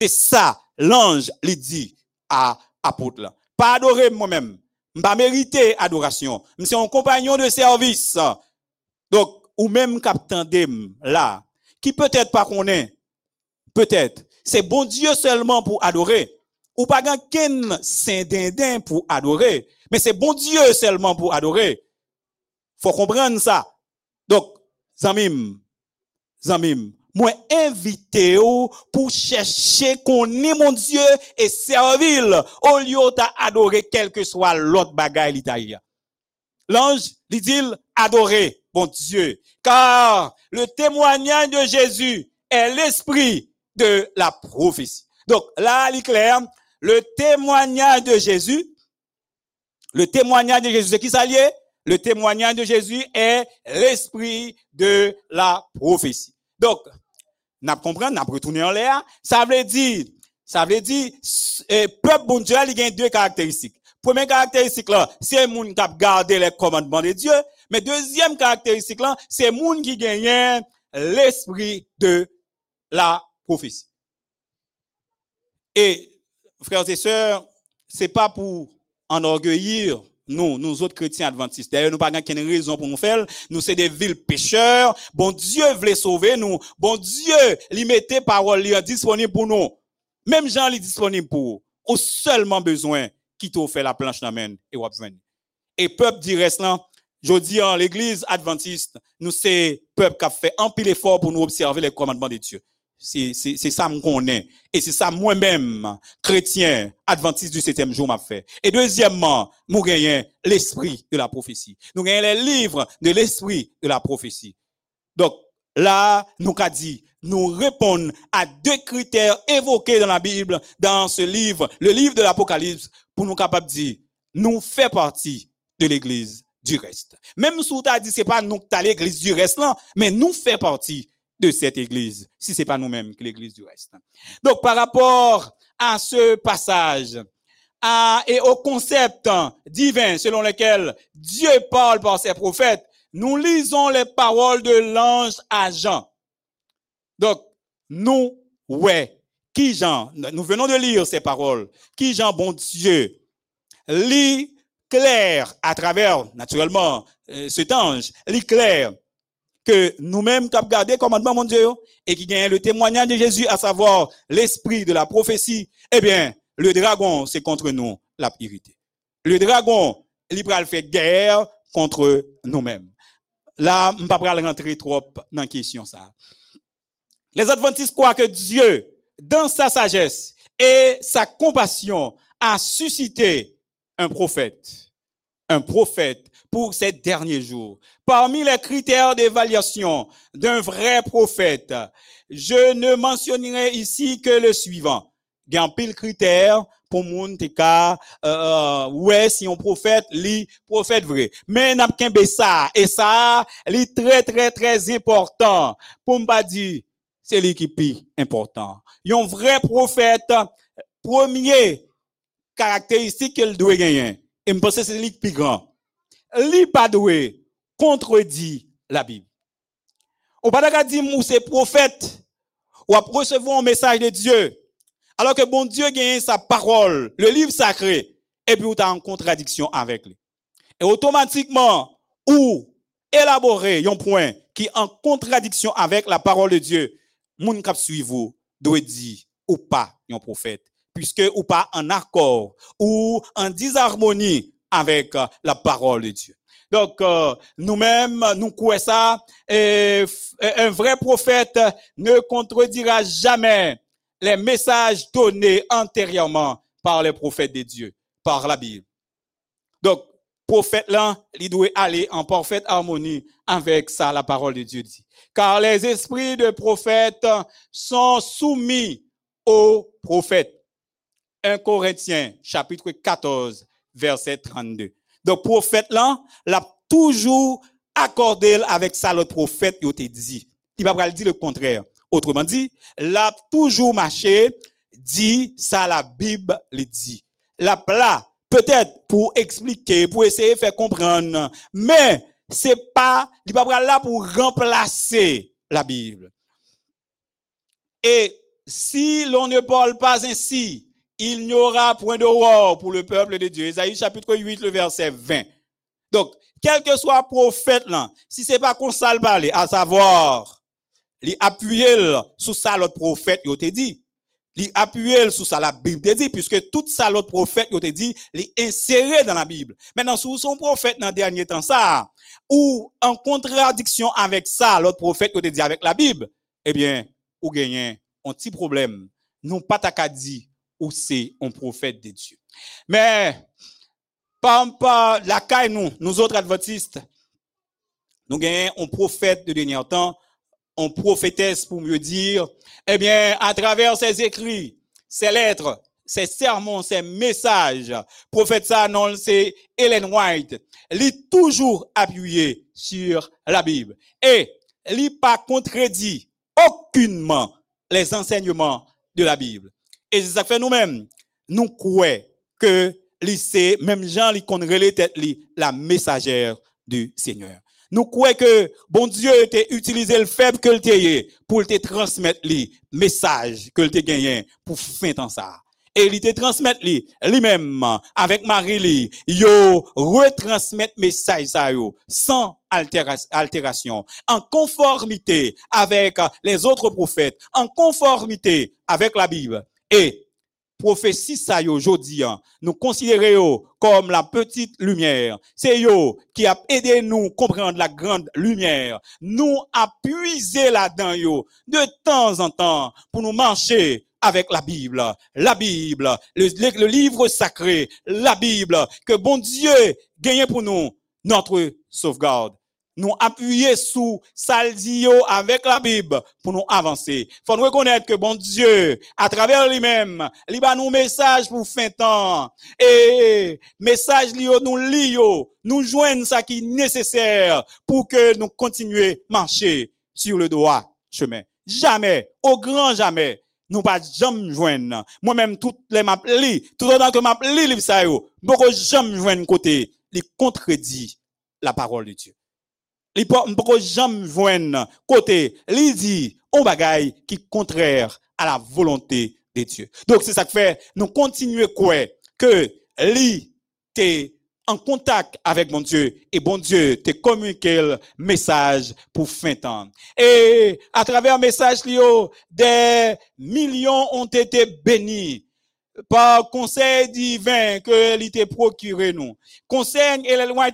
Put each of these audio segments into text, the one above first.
C'est ça, l'ange lui dit à apôtre. Pas adorer moi-même. Pas mériter adoration. C'est un compagnon de service. Donc, ou même captain là, qui peut-être pas connaît, peut-être, c'est bon Dieu seulement pour adorer. Ou pas qu'un saint pour adorer. Mais c'est bon Dieu seulement pour adorer. Faut comprendre ça. Donc, Zamim, Zamim, moi invité pour chercher qu'on est mon Dieu et servir au lieu d'adorer quel que soit l'autre bagaille l'Italie. L'ange lui dit adorer bon Dieu, car le témoignage de Jésus est l'esprit de la prophétie. Donc là, il est clair, le témoignage de Jésus, le témoignage de Jésus, c'est qui ça Le témoignage de Jésus est l'esprit de la prophétie. Donc, n'a compris, n'a retourné en l'air, ça veut dire, ça veut dire, eh, peuple bon Dieu, il a deux caractéristiques. Première caractéristique là, c'est un monde qui a gardé les commandements de Dieu. Mais deuxième caractéristique là, c'est un monde qui gagne l'esprit de la prophétie. Et, frères et sœurs, c'est pas pour enorgueillir nous, nous autres chrétiens adventistes. D'ailleurs, nous pas qu'une raison pour nous faire. Nous, c'est des villes pécheurs. Bon Dieu voulait sauver nous. Bon Dieu, lui mettait parole disponible pour nous. Même Jean, est disponible pour Ou seulement besoin qui t'a fait la planche d'amène et wap Et peuple dit là, je dis en l'église adventiste, nous c'est peuple qui a fait un pile effort pour nous observer les commandements de Dieu. C'est ça qu'on est. Et c'est ça moi-même, chrétien, adventiste du septième jour, m'a fait. Et deuxièmement, nous gagnons l'esprit de la prophétie. Nous gagnons les livres de l'esprit de la prophétie. Donc, là, nous qu'a dit, nous répondons à deux critères évoqués dans la Bible, dans ce livre, le livre de l'Apocalypse, pour nous capables de dire, nous faisons partie de l'église du reste. Même si tu as dit, c'est pas nous qui l'église du reste, là, mais nous faisons partie de cette église, si c'est pas nous-mêmes que l'église du reste. Donc, par rapport à ce passage, à, et au concept divin selon lequel Dieu parle par ses prophètes, nous lisons les paroles de l'ange à Jean. Donc, nous, ouais, qui Jean, nous venons de lire ces paroles, qui Jean, bon Dieu, lit clair à travers, naturellement, euh, cet ange, lit clair que nous-mêmes avons gardé commandement, mon Dieu, et qui gagne le témoignage de Jésus, à savoir l'esprit de la prophétie, eh bien, le dragon, c'est contre nous la purité. Le dragon, il va faire guerre contre nous-mêmes. Là, ne vais pas rentrer trop dans la question ça. Les adventistes croient que Dieu, dans sa sagesse et sa compassion, a suscité un prophète. Un prophète pour ces derniers jours. Parmi les critères d'évaluation d'un vrai prophète, je ne mentionnerai ici que le suivant. Il y a un pile critère pour moun te ka euh, ouais si on prophète li prophète vrai. Mais n'a pas ça. Et ça li très très très important pour pas dire c'est lui qui est important. Un vrai prophète premier caractéristique qu'il doit gagner. Et me pense c'est lui qui plus grand li contredit la Bible. On pas dire mou c'est prophète ou à recevoir un message de Dieu alors que bon Dieu gagne sa parole, le livre sacré et puis ou en contradiction avec lui. Et automatiquement ou élaborer un point qui est en contradiction avec la parole de Dieu, moun kap vous doit dire ou pas un prophète puisque ou pas en accord ou en disharmonie avec euh, la parole de Dieu. Donc, euh, nous-mêmes, nous croyons ça. Et, un vrai prophète ne contredira jamais les messages donnés antérieurement par les prophètes de Dieu, par la Bible. Donc, prophète là, il doit aller en parfaite harmonie avec ça, la parole de Dieu dit. Car les esprits de prophètes sont soumis aux prophètes. 1 Corinthiens, chapitre 14, verset 32. Donc, prophète là, l'a toujours accordé avec ça le prophète, il te dit. Il va pas dire le contraire. Autrement dit, l'a toujours marché, dit ça la Bible le dit. La peut-être pour expliquer, pour essayer de faire comprendre, mais c'est pas, il va pas là pour remplacer la Bible. Et si l'on ne parle pas ainsi, il n'y aura point d'aurore pour le peuple de Dieu. Isaïe chapitre 8, le verset 20. Donc, quel que soit prophète là, si c'est pas qu'on ça parler, à savoir, les appuyer sous ça l'autre prophète, il te dit. Les appuyer sous ça la Bible te dit, puisque tout ça l'autre prophète, il te dit, les insérer dans la Bible. Maintenant, sous son prophète dans le dernier temps, ça, ou en contradiction avec ça, l'autre prophète, il te dit avec la Bible, eh bien, ou gagnez un petit problème. Non pas ta dit ou c'est un prophète de Dieu. Mais, par, la caille, nous, nous autres adventistes, nous gagnons un prophète de dernier temps, un prophétesse pour mieux dire, eh bien, à travers ses écrits, ses lettres, ses sermons, ses messages, prophète ça, non, c'est Ellen White, est toujours appuyé sur la Bible. Et, il pas contredit aucunement les enseignements de la Bible. Et c'est ça fait nous-mêmes. Nous croyons que c'est même Jean qui connaît tête la messagère du Seigneur. Nous croyons que bon Dieu a utilisé le faible que le pour te transmettre le message que le gagné pour fin temps ça. Et il te transmettre lui-même avec Marie yo retransmettre message sans altération, en conformité avec les autres prophètes, en conformité avec la Bible. Et prophétie ça aujourd'hui, hein, nous considérons comme la petite lumière. C'est yo qui a aidé nous comprendre la grande lumière. Nous a puisé là-dedans yo de temps en temps pour nous marcher avec la Bible. La Bible, le, livre sacré, la Bible, que bon Dieu gagne pour nous notre sauvegarde nous appuyer sous Saldio avec la Bible pour nous avancer. Faut nous reconnaître que bon Dieu, à travers lui-même, il va nous message pour fin temps. Et message li nous lio, nous joignent ça qui est nécessaire pour que nous continuions à marcher sur le droit chemin. Jamais, au grand jamais, nous pas jamais joindre. Moi-même, toutes les maps tout le temps que map li livre ça yo, beaucoup jamais joindre côté, il contredit la parole de Dieu li pas jamais joindre côté li dit on bagaille qui contraire à la volonté de Dieu. Donc c'est ça que fait nous continuer quoi? Que li t'es en contact avec mon Dieu et bon Dieu te communiqué le message pour fin temps. Et à travers le message des millions ont été bénis par conseil divin que l'ité procuré nous. Conseil et lois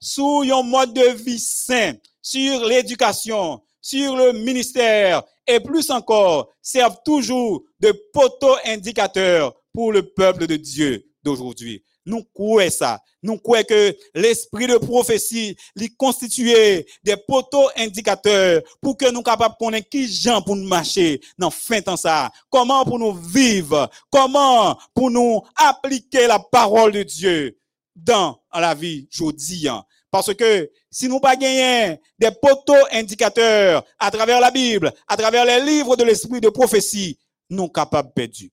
sur un mode de vie sain, sur l'éducation, sur le ministère et plus encore servent toujours de poteau indicateur pour le peuple de Dieu d'aujourd'hui. Nous croyons ça. Nous croyons que l'esprit de prophétie lui constitue des poteaux indicateurs pour que nous capables de connaître qui gens pour nous marcher dans fin temps ça. Comment pour nous vivre? Comment pour nous appliquer la parole de Dieu dans la vie aujourd'hui? Parce que si nous pas gagnons des poteaux indicateurs à travers la Bible, à travers les livres de l'esprit de prophétie, nous capables de perdre.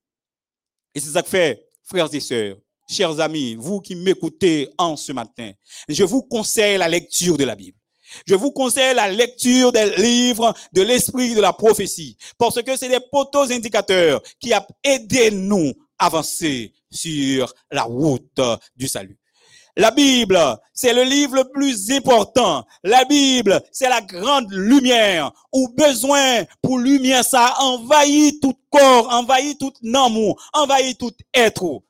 Et c'est ça que fait, frères et sœurs chers amis, vous qui m'écoutez en ce matin, je vous conseille la lecture de la Bible. Je vous conseille la lecture des livres de l'esprit de la prophétie, parce que c'est des poteaux indicateurs qui ont aidé nous à avancer sur la route du salut. La Bible, c'est le livre le plus important. La Bible, c'est la grande lumière où besoin pour lumière ça envahit tout corps, envahit tout amour, envahit tout être.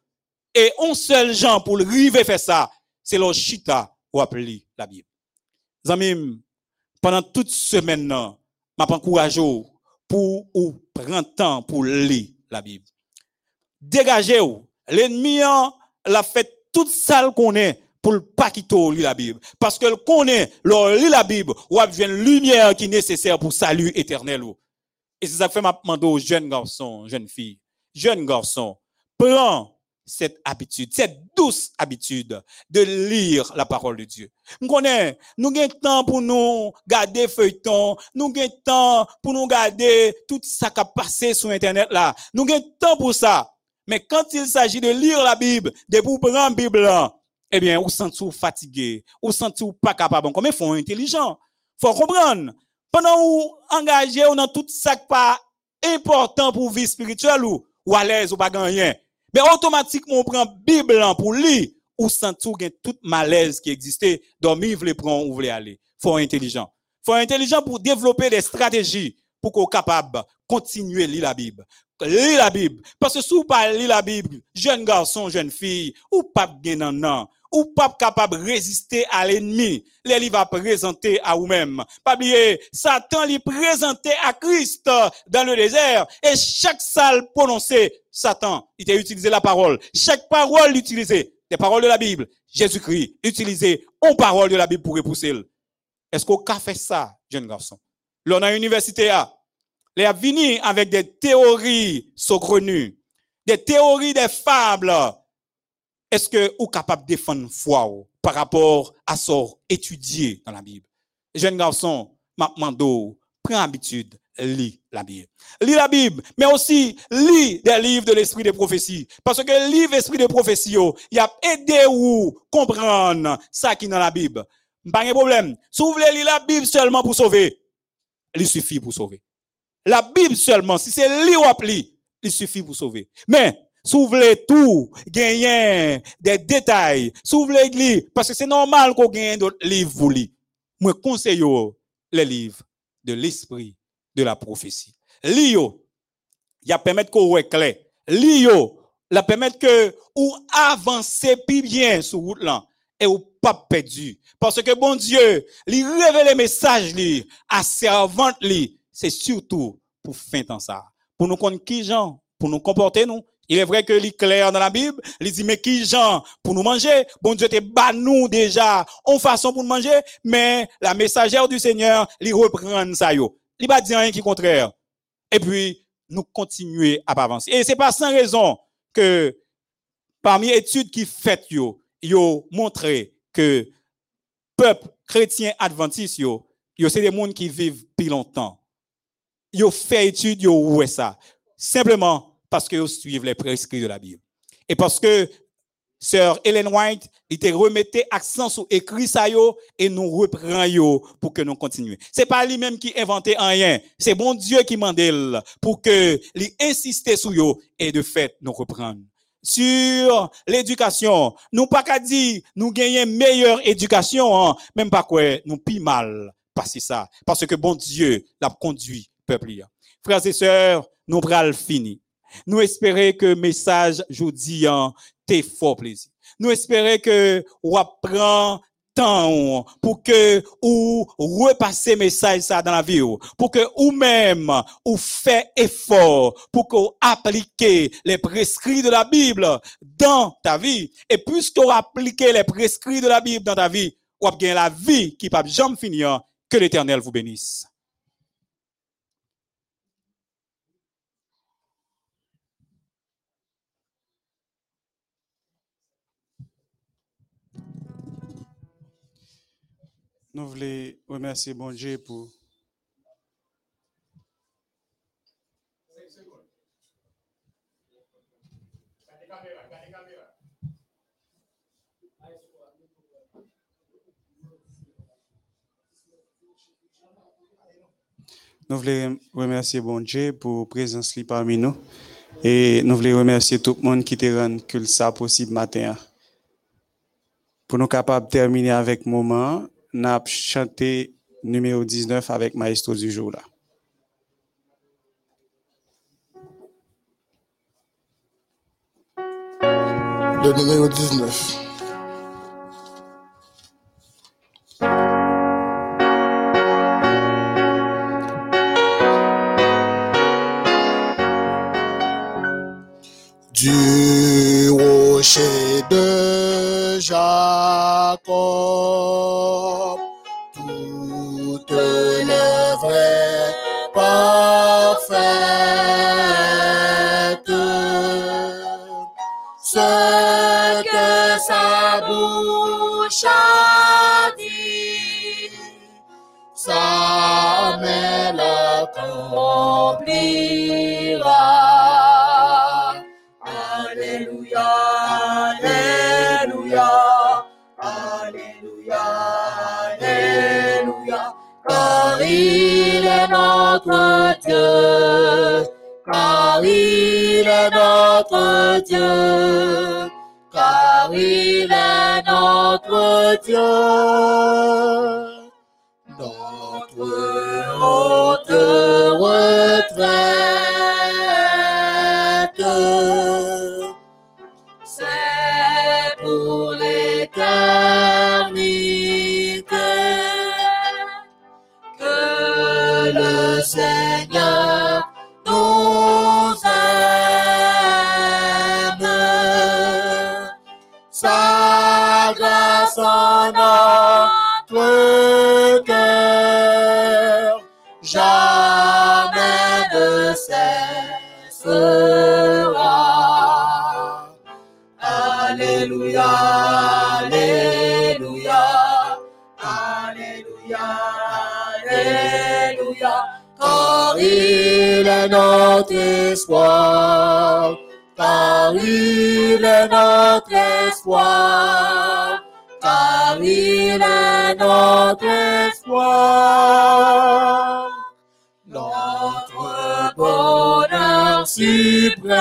Et un seul gens pour le river faire ça, c'est le chita ou appeler la Bible. Zamim, pendant toute semaine, m'a encouragé pour ou prendre temps pour lire la Bible. Dégagez-vous. L'ennemi l'a fait toute ça qu'on est pour pas quitter la Bible. Parce que le connaît, le lit la Bible, ou a une lumière qui est nécessaire pour salut éternel. Et c'est ça que fait m'a demandé aux jeunes garçons, jeunes filles, jeunes garçons, prends cette habitude, cette douce habitude de lire la parole de Dieu. Nous connaissons, nous avons temps pour nous garder feuilleton, nous avons temps pour nous garder tout ça qui a passé sur Internet là. Nous avons temps pour ça. Mais quand il s'agit de lire la Bible, de vous prendre la Bible eh bien, vous sentez fatigué, vous sentez pas capable. Comme il faut intelligent. Faut comprendre. Pendant vous engagez dans tout ça qui pas important pour vie spirituelle ou, ou à l'aise ou pas rien. Mais automatiquement, on prend Bible pour lire, ou sans tout toute malaise qui existait, dormir, vous les prendre, ou voulez aller. Faut intelligent. Faut intelligent pour développer des stratégies pour qu'on capable continuer à lire la Bible. Lire la Bible. Parce que si vous pas la Bible, jeune garçon, jeune fille, ou pas bien non, ou pas capable de résister à l'ennemi, les livres va présenter à vous-même. Pas Satan lui présenté à Christ dans le désert, et chaque salle prononcée, Satan, il a utilisé la parole. Chaque parole utilisée, des paroles de la Bible, Jésus-Christ, utilisé en parole de la Bible pour repousser. Est-ce qu'on a fait ça, jeune garçon? L'on a université a, les avec des théories saugrenues, des théories des fables, est-ce que vous êtes capable de défendre foi par rapport à ce étudié dans la Bible? Jeune garçon, Mando, prends l'habitude, lis la Bible. Lis la Bible, mais aussi lis des livres de l'esprit de prophétie. Parce que le livre l'esprit de prophétie, il a aidé vous comprendre ça qui est dans la Bible. Pas de problème. Si vous voulez lire la Bible seulement pour sauver, il suffit pour sauver. La Bible seulement, si c'est lire ou lire, il suffit pour sauver. Mais, voulez tout, gagner des détails, voulez lire, parce que c'est normal qu'on gagne d'autres livres vous. Moi, conseille les livres de l'esprit de la prophétie. Lio, il a permettre qu'on soit clair. Lio, la permettre que ou avancer plus bien sur route là et ou pas perdu. Parce que bon Dieu, lui révèle les messages li à servante li, c'est surtout pour fin ça. Pour nous connaître pour nous comporter nous? Il est vrai que est clair dans la Bible, il dit, mais qui gens pour nous manger? Bon Dieu te bat nous déjà en façon pour nous manger, mais la messagère du Seigneur, il reprend ça yo. Il va dire rien qui contraire. Et puis, nous continuer à avancer. Et c'est pas sans raison que parmi les études qui fait yo, yo montré que peuple chrétien adventiste yo, yo c'est des gens qui vivent plus longtemps. Yo fait études yo ouais ça. Simplement parce que vous suivez les prescrits de la Bible. Et parce que Sœur Ellen White, il te remettait accent sur écrit ça yo, et nous reprend yo pour que nous continuions. C'est pas lui-même qui inventait rien. C'est bon Dieu qui mandel pour que lui insiste sur yo et de fait nous reprendre. Sur l'éducation, nous pas qu'à dire nous gagnons meilleure éducation, hein, même pas quoi, nous pi mal passer ça. Parce que bon Dieu l'a conduit peuple. Frères et sœurs, nous pral fini. Nous espérons que le message aujourd'hui t'est fort plaisir. Nous espérons que ou apprend temps pour que ou repasser message ça dans la vie pour que ou même ou fait effort pour que appliquer les prescrits de la Bible dans ta vie. Et puisque vous appliquez les prescrits de la Bible dans ta vie ou gagner la vie qui pas jamais finir que l'Éternel vous bénisse Nous voulons remercier bon Dieu pour Nous voulons remercier bon Dieu pour la présence parmi nous. Et nous voulons remercier tout le monde qui te rend que ça possible matin. Pour nous capables de terminer avec moment, n'a chanté numéro 19 avec Maestro du jour là. Le numéro 19. Du rocher de Jacob. Dieu. il est notre Dieu, car il est notre Dieu. Notre haute retraite, cessera. Alléluia, Alléluia, Alléluia, Alléluia, car il est notre espoir, car il est notre espoir, car il est notre espoir. Bonheur suprême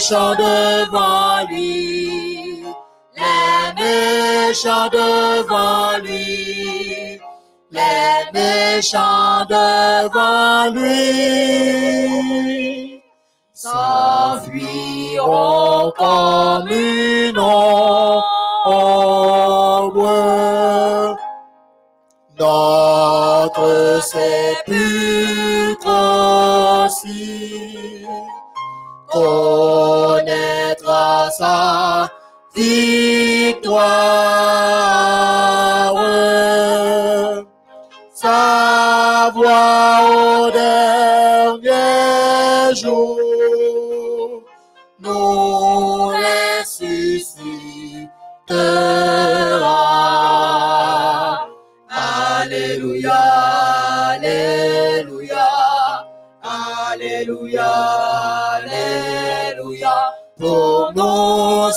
méchants devant lui, les méchants devant lui, les méchants devant lui. S'enfuiront comme une ombre. Notre sépulcre aussi connaîtra sa victoire. Sa voix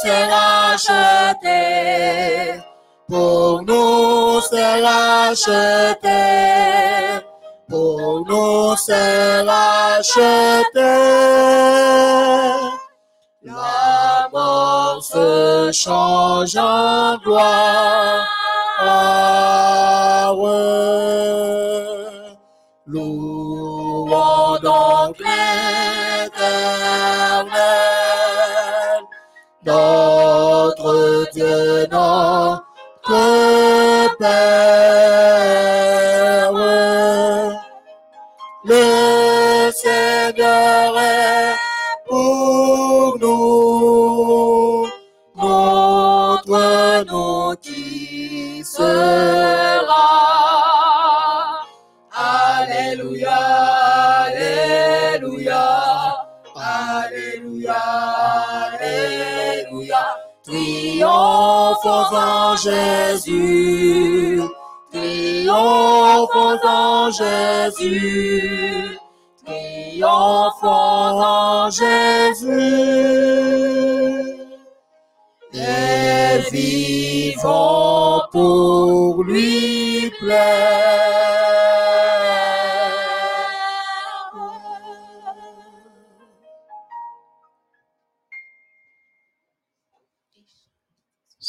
nous c'est racheté, pour nous c'est racheté, pour nous c'est racheté. La mort se change en gloire. Notre Dieu, Triomphe en Jésus, triomphe en Jésus, triomphe en Jésus. Et vivons pour lui plaire.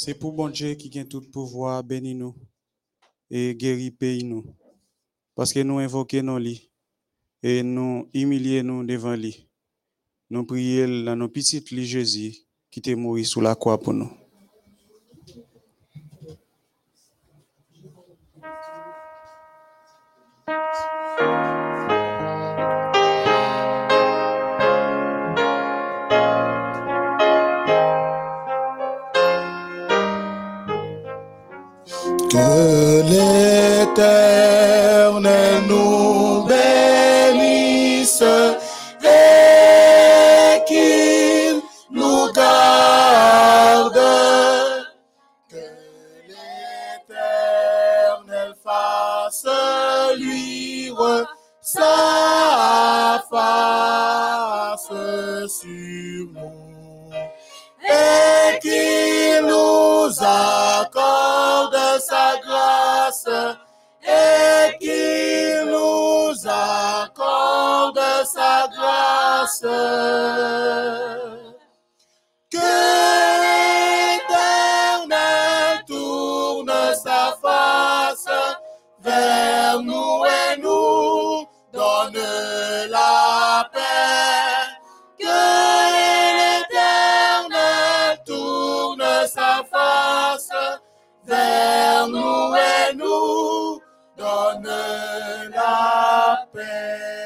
C'est pour bon Dieu qui a tout pouvoir, bénis nous et guéris pays nous. Parce que nous invoquons nos lits et nous humilions nous devant lui. Nous prions dans nos petites lits Jésus qui t'est mort sous la croix pour nous. Que l'éternel nous bénisse et qu'il nous garde. Que l'éternel fasse luire sa face sur nous qu'il nous accorde sa grâce et qu'il nous accorde sa grâce. Que l'éternel tourne sa face vers nous et nous donne la paix. La